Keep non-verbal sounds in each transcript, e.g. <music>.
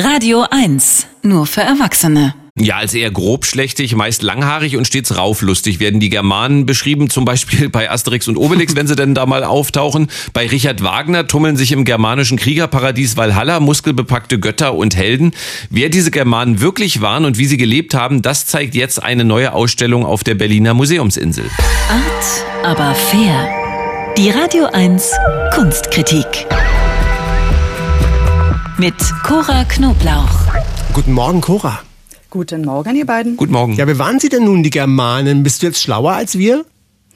Radio 1, nur für Erwachsene. Ja, als eher grobschlächtig, meist langhaarig und stets rauflustig werden die Germanen beschrieben, zum Beispiel bei Asterix und Obelix, wenn sie denn da mal auftauchen. Bei Richard Wagner tummeln sich im germanischen Kriegerparadies Valhalla muskelbepackte Götter und Helden. Wer diese Germanen wirklich waren und wie sie gelebt haben, das zeigt jetzt eine neue Ausstellung auf der Berliner Museumsinsel. Art, aber fair. Die Radio 1 Kunstkritik. Mit Cora Knoblauch. Guten Morgen, Cora. Guten Morgen, ihr beiden. Guten Morgen. Ja, wer waren Sie denn nun, die Germanen? Bist du jetzt schlauer als wir?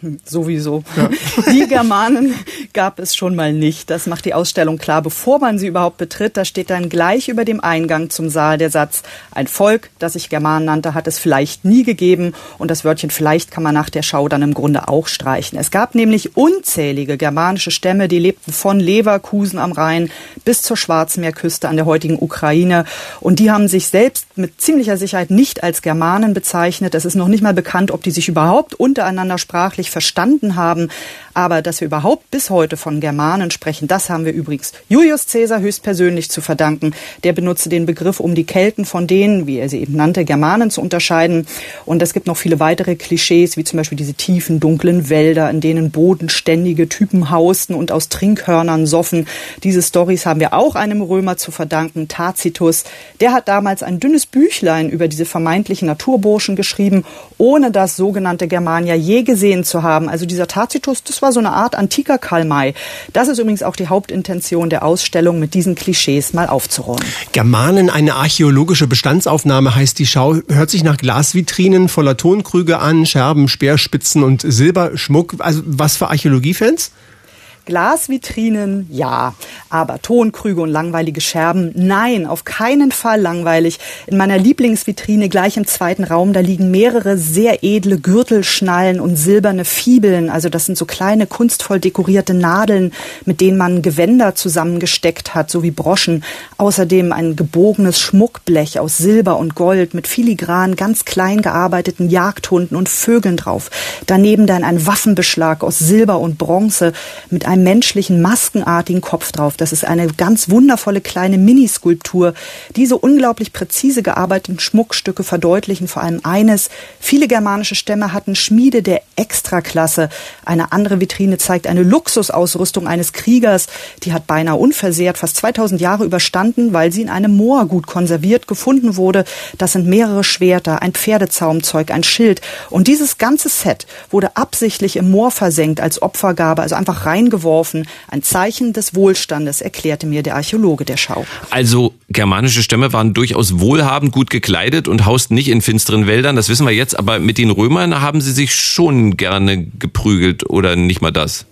<laughs> Sowieso. Ja. Die Germanen gab es schon mal nicht. Das macht die Ausstellung klar, bevor man sie überhaupt betritt. Da steht dann gleich über dem Eingang zum Saal der Satz, ein Volk, das sich Germanen nannte, hat es vielleicht nie gegeben. Und das Wörtchen vielleicht kann man nach der Schau dann im Grunde auch streichen. Es gab nämlich unzählige germanische Stämme, die lebten von Leverkusen am Rhein bis zur Schwarzmeerküste an der heutigen Ukraine. Und die haben sich selbst mit ziemlicher Sicherheit nicht als Germanen bezeichnet. Es ist noch nicht mal bekannt, ob die sich überhaupt untereinander sprachlich verstanden haben. Aber dass wir überhaupt bis heute von Germanen sprechen, das haben wir übrigens Julius Caesar höchstpersönlich zu verdanken. Der benutzte den Begriff, um die Kelten von denen, wie er sie eben nannte, Germanen zu unterscheiden. Und es gibt noch viele weitere Klischees, wie zum Beispiel diese tiefen, dunklen Wälder, in denen bodenständige Typen hausten und aus Trinkhörnern soffen. Diese Stories haben wir auch einem Römer zu verdanken, Tacitus. Der hat damals ein dünnes Büchlein über diese vermeintlichen Naturburschen geschrieben, ohne das sogenannte Germania je gesehen zu haben. Also dieser Tacitus, das war so eine Art antiker Karl May. Das ist übrigens auch die Hauptintention der Ausstellung, mit diesen Klischees mal aufzuräumen. Germanen, eine archäologische Bestandsaufnahme heißt die Schau, hört sich nach Glasvitrinen voller Tonkrüge an, Scherben, Speerspitzen und Silberschmuck. Also was für Archäologiefans? Glasvitrinen, ja. Aber Tonkrüge und langweilige Scherben, nein, auf keinen Fall langweilig. In meiner Lieblingsvitrine gleich im zweiten Raum, da liegen mehrere sehr edle Gürtelschnallen und silberne Fibeln. Also das sind so kleine kunstvoll dekorierte Nadeln, mit denen man Gewänder zusammengesteckt hat, so wie Broschen. Außerdem ein gebogenes Schmuckblech aus Silber und Gold mit filigran ganz klein gearbeiteten Jagdhunden und Vögeln drauf. Daneben dann ein Waffenbeschlag aus Silber und Bronze mit einem menschlichen, maskenartigen Kopf drauf. Das ist eine ganz wundervolle kleine Miniskulptur. Diese unglaublich präzise gearbeiteten Schmuckstücke verdeutlichen vor allem eines. Viele germanische Stämme hatten Schmiede der Extraklasse. Eine andere Vitrine zeigt eine Luxusausrüstung eines Kriegers. Die hat beinahe unversehrt fast 2000 Jahre überstanden, weil sie in einem Moor gut konserviert gefunden wurde. Das sind mehrere Schwerter, ein Pferdezaumzeug, ein Schild. Und dieses ganze Set wurde absichtlich im Moor versenkt als Opfergabe, also einfach reingeworfen geworfen. Ein Zeichen des Wohlstandes, erklärte mir der Archäologe der Schau. Also germanische Stämme waren durchaus wohlhabend, gut gekleidet und hausten nicht in finsteren Wäldern. Das wissen wir jetzt. Aber mit den Römern haben sie sich schon gerne geprügelt oder nicht mal das?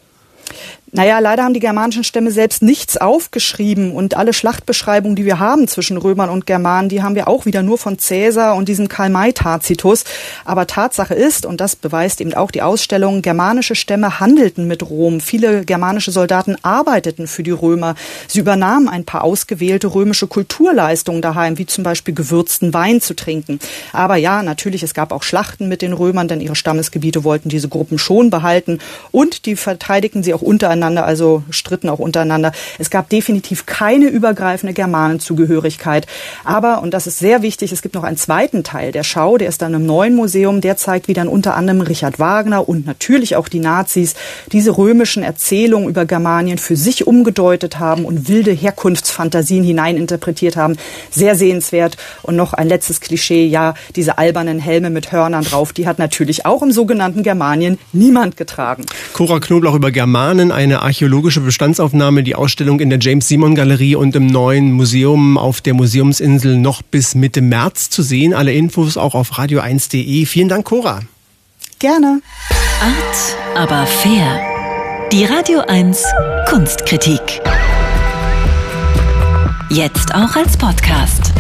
Naja, leider haben die germanischen Stämme selbst nichts aufgeschrieben und alle Schlachtbeschreibungen, die wir haben zwischen Römern und Germanen, die haben wir auch wieder nur von Cäsar und diesem Karl May Tacitus. Aber Tatsache ist, und das beweist eben auch die Ausstellung, germanische Stämme handelten mit Rom. Viele germanische Soldaten arbeiteten für die Römer. Sie übernahmen ein paar ausgewählte römische Kulturleistungen daheim, wie zum Beispiel gewürzten Wein zu trinken. Aber ja, natürlich, es gab auch Schlachten mit den Römern, denn ihre Stammesgebiete wollten diese Gruppen schon behalten und die verteidigten sie auch untereinander untereinander, also stritten auch untereinander. Es gab definitiv keine übergreifende Germanenzugehörigkeit. Aber, und das ist sehr wichtig, es gibt noch einen zweiten Teil der Schau, der ist dann im neuen Museum, der zeigt, wie dann unter anderem Richard Wagner und natürlich auch die Nazis diese römischen Erzählungen über Germanien für sich umgedeutet haben und wilde Herkunftsfantasien hineininterpretiert haben. Sehr sehenswert. Und noch ein letztes Klischee, ja, diese albernen Helme mit Hörnern drauf, die hat natürlich auch im sogenannten Germanien niemand getragen. Cora Knoblauch über Germanen, ein eine archäologische Bestandsaufnahme, die Ausstellung in der James Simon Galerie und im neuen Museum auf der Museumsinsel noch bis Mitte März zu sehen. Alle Infos auch auf radio1.de. Vielen Dank, Cora. Gerne. Art, aber fair. Die Radio 1 Kunstkritik. Jetzt auch als Podcast.